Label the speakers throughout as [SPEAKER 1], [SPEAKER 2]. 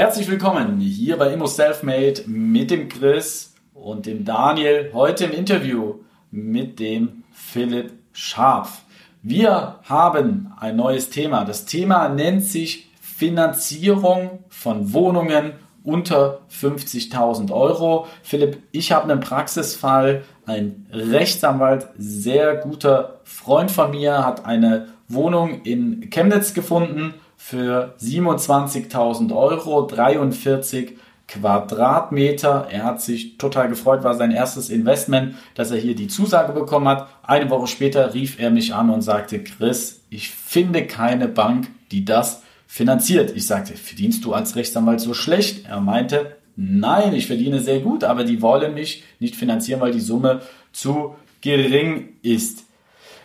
[SPEAKER 1] Herzlich willkommen hier bei Immo Selfmade mit dem Chris und dem Daniel. Heute im Interview mit dem Philipp Scharf. Wir haben ein neues Thema. Das Thema nennt sich Finanzierung von Wohnungen unter 50.000 Euro. Philipp, ich habe einen Praxisfall. Ein Rechtsanwalt, sehr guter Freund von mir, hat eine Wohnung in Chemnitz gefunden für 27.000 Euro, 43 Quadratmeter. Er hat sich total gefreut, war sein erstes Investment, dass er hier die Zusage bekommen hat. Eine Woche später rief er mich an und sagte, Chris, ich finde keine Bank, die das finanziert. Ich sagte, verdienst du als Rechtsanwalt so schlecht? Er meinte, nein, ich verdiene sehr gut, aber die wollen mich nicht finanzieren, weil die Summe zu gering ist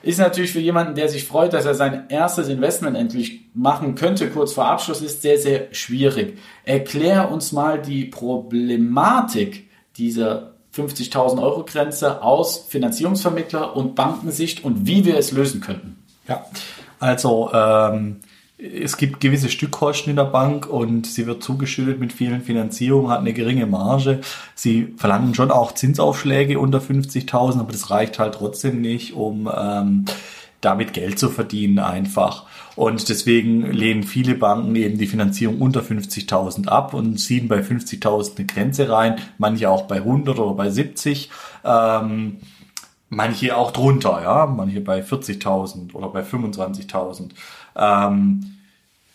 [SPEAKER 1] ist natürlich für jemanden, der sich freut, dass er sein erstes Investment endlich machen könnte, kurz vor Abschluss, ist sehr, sehr schwierig. Erklär uns mal die Problematik dieser 50.000 Euro Grenze aus Finanzierungsvermittler und Bankensicht und wie wir es lösen könnten.
[SPEAKER 2] Ja, also ähm, es gibt gewisse Stückkosten in der Bank und sie wird zugeschüttet mit vielen Finanzierungen, hat eine geringe Marge. Sie verlangen schon auch Zinsaufschläge unter 50.000, aber das reicht halt trotzdem nicht, um ähm, damit Geld zu verdienen einfach. Und deswegen lehnen viele Banken eben die Finanzierung unter 50.000 ab und ziehen bei 50.000 eine Grenze rein, manche auch bei 100 oder bei 70. Ähm, manche auch drunter, ja, manche bei 40.000 oder bei 25.000. Ähm,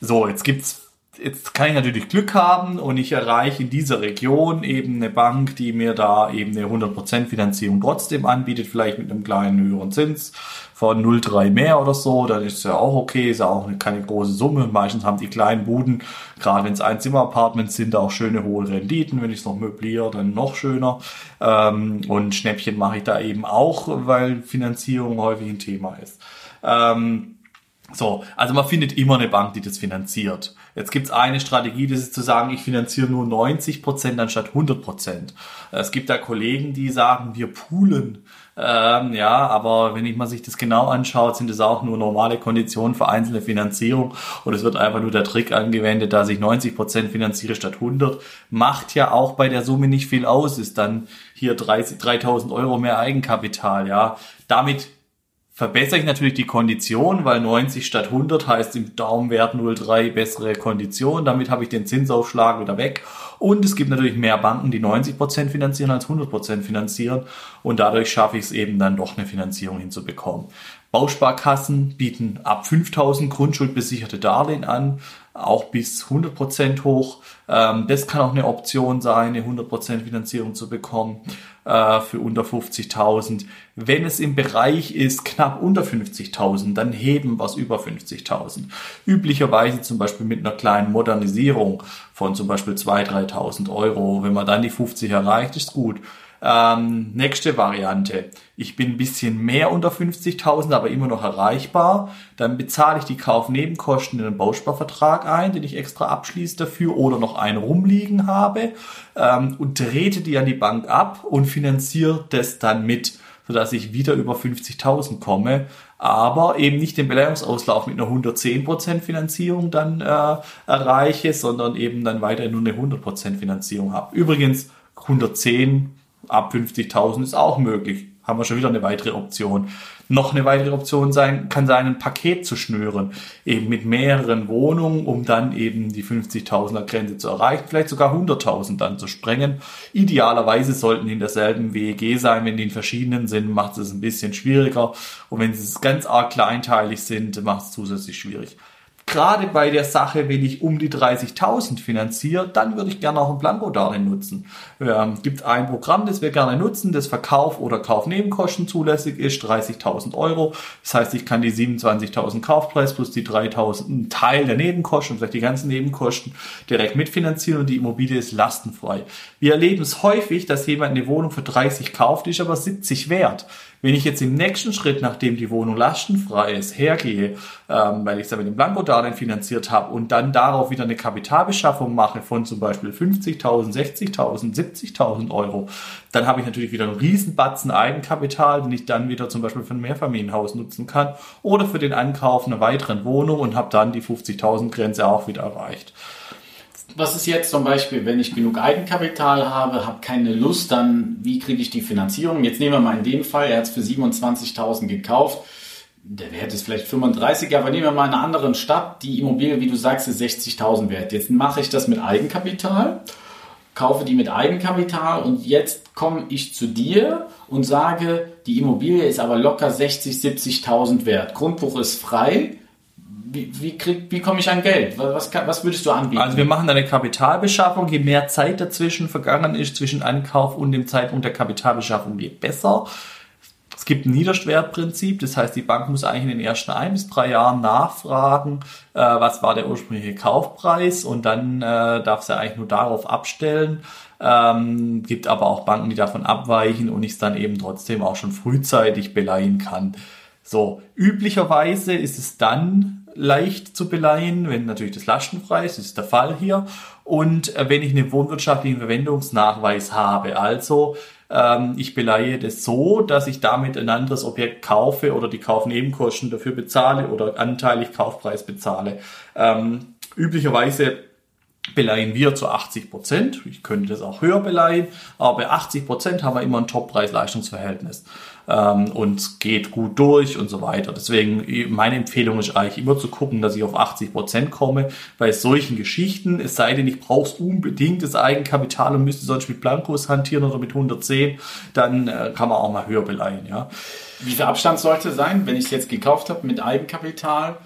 [SPEAKER 2] so, jetzt gibt's jetzt kann ich natürlich Glück haben und ich erreiche in dieser Region eben eine Bank, die mir da eben eine 100% Finanzierung trotzdem anbietet, vielleicht mit einem kleinen höheren Zins von 0,3 mehr oder so, dann ist ja auch okay, ist ja auch keine große Summe. Meistens haben die kleinen Buden, gerade wenn es Einzimmer-Apartments sind, auch schöne hohe Renditen. Wenn ich es noch möbliere, dann noch schöner. Ähm, und Schnäppchen mache ich da eben auch, weil Finanzierung häufig ein Thema ist. Ähm, so, also man findet immer eine Bank, die das finanziert. Jetzt gibt's eine Strategie, das ist zu sagen, ich finanziere nur 90 Prozent anstatt 100 Prozent. Es gibt da Kollegen, die sagen, wir poolen. Ähm, ja, aber wenn ich mal sich das genau anschaut, sind es auch nur normale Konditionen für einzelne Finanzierung und es wird einfach nur der Trick angewendet, dass ich 90 Prozent finanziere statt 100. Macht ja auch bei der Summe nicht viel aus, ist dann hier 3000 Euro mehr Eigenkapital. Ja, damit verbessere ich natürlich die Kondition, weil 90 statt 100 heißt im Daumenwert 0,3 bessere Kondition. Damit habe ich den Zinsaufschlag wieder weg. Und es gibt natürlich mehr Banken, die 90% finanzieren als 100% finanzieren. Und dadurch schaffe ich es eben dann doch eine Finanzierung hinzubekommen. Bausparkassen bieten ab 5000 grundschuldbesicherte Darlehen an, auch bis 100% hoch. Ähm, das kann auch eine Option sein, eine 100% Finanzierung zu bekommen äh, für unter 50.000. Wenn es im Bereich ist knapp unter 50.000, dann heben es über 50.000. Üblicherweise zum Beispiel mit einer kleinen Modernisierung von zum Beispiel 2.000, 3.000 Euro. Wenn man dann die 50 erreicht, ist gut. Ähm, nächste Variante. Ich bin ein bisschen mehr unter 50.000, aber immer noch erreichbar. Dann bezahle ich die Kaufnebenkosten in einen Bausparvertrag ein, den ich extra abschließe dafür oder noch einen rumliegen habe ähm, und trete die an die Bank ab und finanziere das dann mit, sodass ich wieder über 50.000 komme aber eben nicht den Beleihungsauslauf mit einer 110% Finanzierung dann äh, erreiche, sondern eben dann weiterhin nur eine 100% Finanzierung habe. Übrigens 110 ab 50.000 ist auch möglich. Haben wir schon wieder eine weitere Option. Noch eine weitere Option sein, kann sein, ein Paket zu schnüren. Eben mit mehreren Wohnungen, um dann eben die 50.000er Grenze zu erreichen. Vielleicht sogar 100.000 dann zu sprengen. Idealerweise sollten die in derselben WEG sein. Wenn die in verschiedenen sind, macht es ein bisschen schwieriger. Und wenn sie ganz arg kleinteilig sind, macht es zusätzlich schwierig gerade bei der Sache, wenn ich um die 30.000 finanziere, dann würde ich gerne auch ein Blankodarlehen nutzen. Ähm, gibt ein Programm, das wir gerne nutzen, das Verkauf oder Kaufnebenkosten zulässig ist, 30.000 Euro. Das heißt, ich kann die 27.000 Kaufpreis plus die 3.000 Teil der Nebenkosten, vielleicht die ganzen Nebenkosten direkt mitfinanzieren und die Immobilie ist lastenfrei. Wir erleben es häufig, dass jemand eine Wohnung für 30 kauft, ist aber 70 wert. Wenn ich jetzt im nächsten Schritt, nachdem die Wohnung lastenfrei ist, hergehe, ähm, weil ich es ja mit dem Blankodarlehen finanziert habe und dann darauf wieder eine Kapitalbeschaffung mache von zum Beispiel 50.000, 60.000, 70.000 Euro, dann habe ich natürlich wieder einen Riesenbatzen Eigenkapital, den ich dann wieder zum Beispiel für ein Mehrfamilienhaus nutzen kann oder für den Ankauf einer weiteren Wohnung und habe dann die 50.000 Grenze auch wieder erreicht
[SPEAKER 1] was ist jetzt zum Beispiel, wenn ich genug Eigenkapital habe, habe keine Lust, dann wie kriege ich die Finanzierung? Jetzt nehmen wir mal in dem Fall, er hat es für 27.000 gekauft. Der Wert ist vielleicht 35, aber nehmen wir mal in einer anderen Stadt. Die Immobilie, wie du sagst, ist 60.000 wert. Jetzt mache ich das mit Eigenkapital, kaufe die mit Eigenkapital und jetzt komme ich zu dir und sage, die Immobilie ist aber locker 60, 70.000 wert. Grundbuch ist frei wie, wie, krieg, wie komme ich an Geld? Was, was würdest du anbieten?
[SPEAKER 2] Also wir machen eine Kapitalbeschaffung. Je mehr Zeit dazwischen vergangen ist, zwischen Ankauf und dem Zeitpunkt der Kapitalbeschaffung, je besser. Es gibt ein Niederschwertprinzip, das heißt, die Bank muss eigentlich in den ersten ein bis drei Jahren nachfragen, äh, was war der ursprüngliche Kaufpreis und dann äh, darf sie eigentlich nur darauf abstellen. Ähm, gibt aber auch Banken, die davon abweichen und ich es dann eben trotzdem auch schon frühzeitig beleihen kann. So, üblicherweise ist es dann leicht zu beleihen, wenn natürlich das lastenfrei ist, ist der Fall hier. Und äh, wenn ich einen wohnwirtschaftlichen Verwendungsnachweis habe, also ähm, ich beleihe das so, dass ich damit ein anderes Objekt kaufe oder die Kaufnebenkosten dafür bezahle oder anteilig Kaufpreis bezahle. Ähm, üblicherweise beleihen wir zu 80 Prozent. Ich könnte das auch höher beleihen, aber bei 80 Prozent haben wir immer ein Top-Preis-Leistungsverhältnis ähm, und geht gut durch und so weiter. Deswegen meine Empfehlung ist eigentlich immer zu gucken, dass ich auf 80 Prozent komme. Bei solchen Geschichten, es sei denn, ich brauche unbedingt das Eigenkapital und müsste sonst mit Blankos hantieren oder mit 110, dann äh, kann man auch mal höher beleihen. Ja.
[SPEAKER 1] Wie viel Abstand sollte sein, wenn ich es jetzt gekauft habe mit Eigenkapital?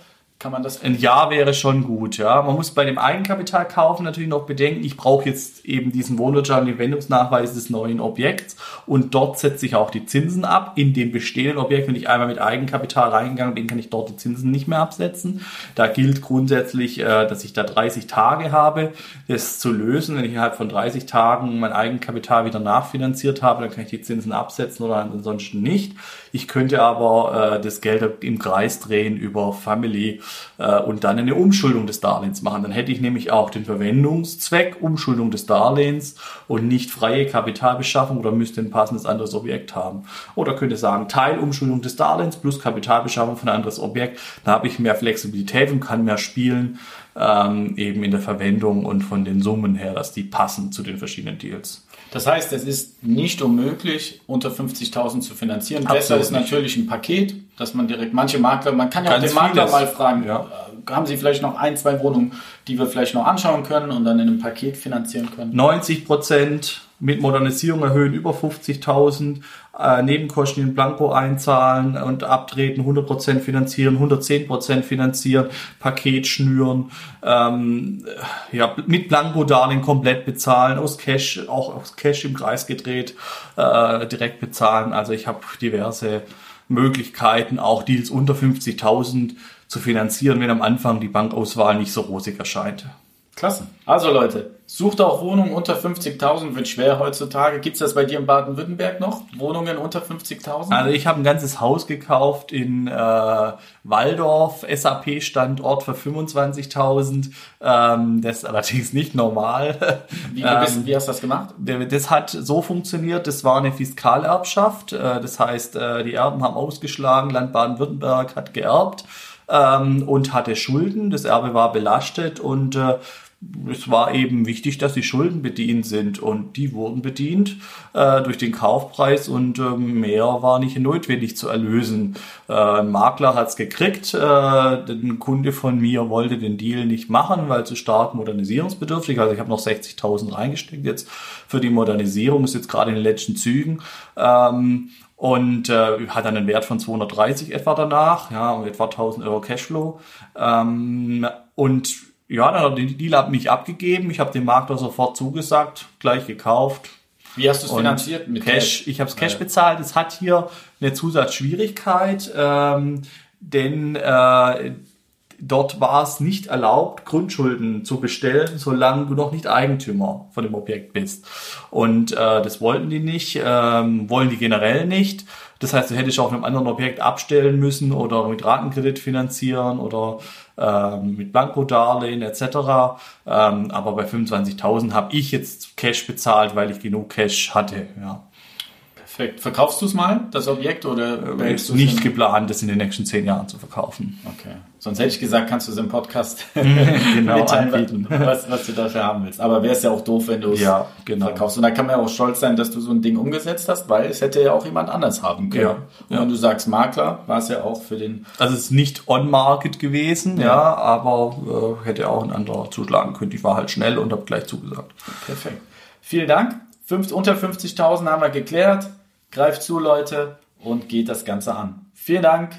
[SPEAKER 1] Kann man das.
[SPEAKER 2] Ein Jahr wäre schon gut, ja. Man muss bei dem Eigenkapital kaufen natürlich noch bedenken, ich brauche jetzt eben diesen wohnwirtschaftlichen Wendungsnachweis des neuen Objekts und dort setze ich auch die Zinsen ab. In dem bestehenden Objekt, wenn ich einmal mit Eigenkapital reingegangen bin, kann ich dort die Zinsen nicht mehr absetzen. Da gilt grundsätzlich, äh, dass ich da 30 Tage habe, das zu lösen. Wenn ich innerhalb von 30 Tagen mein Eigenkapital wieder nachfinanziert habe, dann kann ich die Zinsen absetzen oder ansonsten nicht. Ich könnte aber äh, das Geld im Kreis drehen über Family äh, und dann eine Umschuldung des Darlehens machen. Dann hätte ich nämlich auch den Verwendungszweck Umschuldung des Darlehens und nicht freie Kapitalbeschaffung oder müsste ein passendes anderes Objekt haben. Oder könnte sagen, Teilumschuldung des Darlehens plus Kapitalbeschaffung von ein anderes Objekt. Da habe ich mehr Flexibilität und kann mehr spielen, ähm, eben in der Verwendung und von den Summen her, dass die passen zu den verschiedenen Deals.
[SPEAKER 1] Das heißt, es ist nicht unmöglich, unter 50.000 zu finanzieren. Absolut Besser ist natürlich ein Paket, dass man direkt, manche Makler, man kann ja Ganz auch den Makler mal fragen, ja. Äh, haben Sie vielleicht noch ein, zwei Wohnungen, die wir vielleicht noch anschauen können und dann in einem Paket finanzieren können?
[SPEAKER 2] 90 Prozent mit Modernisierung erhöhen über 50.000, äh, Nebenkosten in Blanco einzahlen und abtreten, 100% finanzieren, 110% finanzieren, Paket schnüren, ähm, ja, mit Blanco-Darlehen komplett bezahlen, aus Cash, auch aus Cash im Kreis gedreht, äh, direkt bezahlen. Also ich habe diverse Möglichkeiten, auch Deals unter 50.000 zu finanzieren, wenn am Anfang die Bankauswahl nicht so rosig erscheint.
[SPEAKER 1] Klasse. Also Leute, sucht auch Wohnungen unter 50.000, wird schwer heutzutage. Gibt es das bei dir in Baden-Württemberg noch? Wohnungen unter 50.000?
[SPEAKER 2] Also ich habe ein ganzes Haus gekauft in äh, Waldorf, SAP-Standort für 25.000. Ähm, das ist allerdings nicht normal.
[SPEAKER 1] Wie, bist, ähm, wie hast du das gemacht?
[SPEAKER 2] Das hat so funktioniert, das war eine Fiskalerbschaft. Äh, das heißt, äh, die Erben haben ausgeschlagen, Land Baden-Württemberg hat geerbt ähm, und hatte Schulden. Das Erbe war belastet und äh, es war eben wichtig, dass die Schulden bedient sind und die wurden bedient äh, durch den Kaufpreis und äh, mehr war nicht notwendig zu erlösen. Äh, ein Makler hat's gekriegt, äh, ein Kunde von mir wollte den Deal nicht machen, weil zu stark modernisierungsbedürftig. Also ich habe noch 60.000 reingesteckt jetzt für die Modernisierung, ist jetzt gerade in den letzten Zügen. Ähm, und äh, hat einen Wert von 230 etwa danach, ja, etwa 1000 Euro Cashflow. Ähm, und ja, dann hat er den Deal nicht abgegeben. Ich habe dem Makler sofort zugesagt, gleich gekauft.
[SPEAKER 1] Wie hast du es finanziert? Mit
[SPEAKER 2] Cash. Ich habe es Cash bezahlt. Es hat hier eine Zusatzschwierigkeit, ähm, denn äh, dort war es nicht erlaubt, Grundschulden zu bestellen, solange du noch nicht Eigentümer von dem Objekt bist. Und äh, das wollten die nicht, ähm, wollen die generell nicht. Das heißt, du hättest auf einem anderen Objekt abstellen müssen oder mit Ratenkredit finanzieren oder ähm, mit Blankodarlehen etc. Ähm, aber bei 25.000 habe ich jetzt Cash bezahlt, weil ich genug Cash hatte. Ja.
[SPEAKER 1] Perfekt. Verkaufst du es mal, das Objekt, oder behältst
[SPEAKER 2] Ist nicht geplant, das in den nächsten zehn Jahren zu verkaufen.
[SPEAKER 1] Okay. Sonst hätte ich gesagt, kannst du es im Podcast
[SPEAKER 2] Genau,
[SPEAKER 1] mitteilen,
[SPEAKER 2] anbieten.
[SPEAKER 1] was, was du dafür haben willst. Aber wäre es ja auch doof, wenn du es
[SPEAKER 2] Ja, genau.
[SPEAKER 1] verkaufst. Und da kann man ja auch stolz sein, dass du so ein Ding umgesetzt hast, weil es hätte ja auch jemand anders haben können.
[SPEAKER 2] Ja,
[SPEAKER 1] Und
[SPEAKER 2] ja.
[SPEAKER 1] wenn du sagst Makler, war es ja auch für den
[SPEAKER 2] Also es ist nicht on-market gewesen, ja,
[SPEAKER 1] Ja.
[SPEAKER 2] aber äh, hätte auch ein anderer zuschlagen können. Ich war halt schnell und habe gleich zugesagt.
[SPEAKER 1] Perfekt. Vielen Dank. Fünf, unter 50.000 haben wir geklärt. Greift zu, Leute, und geht das Ganze an. Vielen Dank.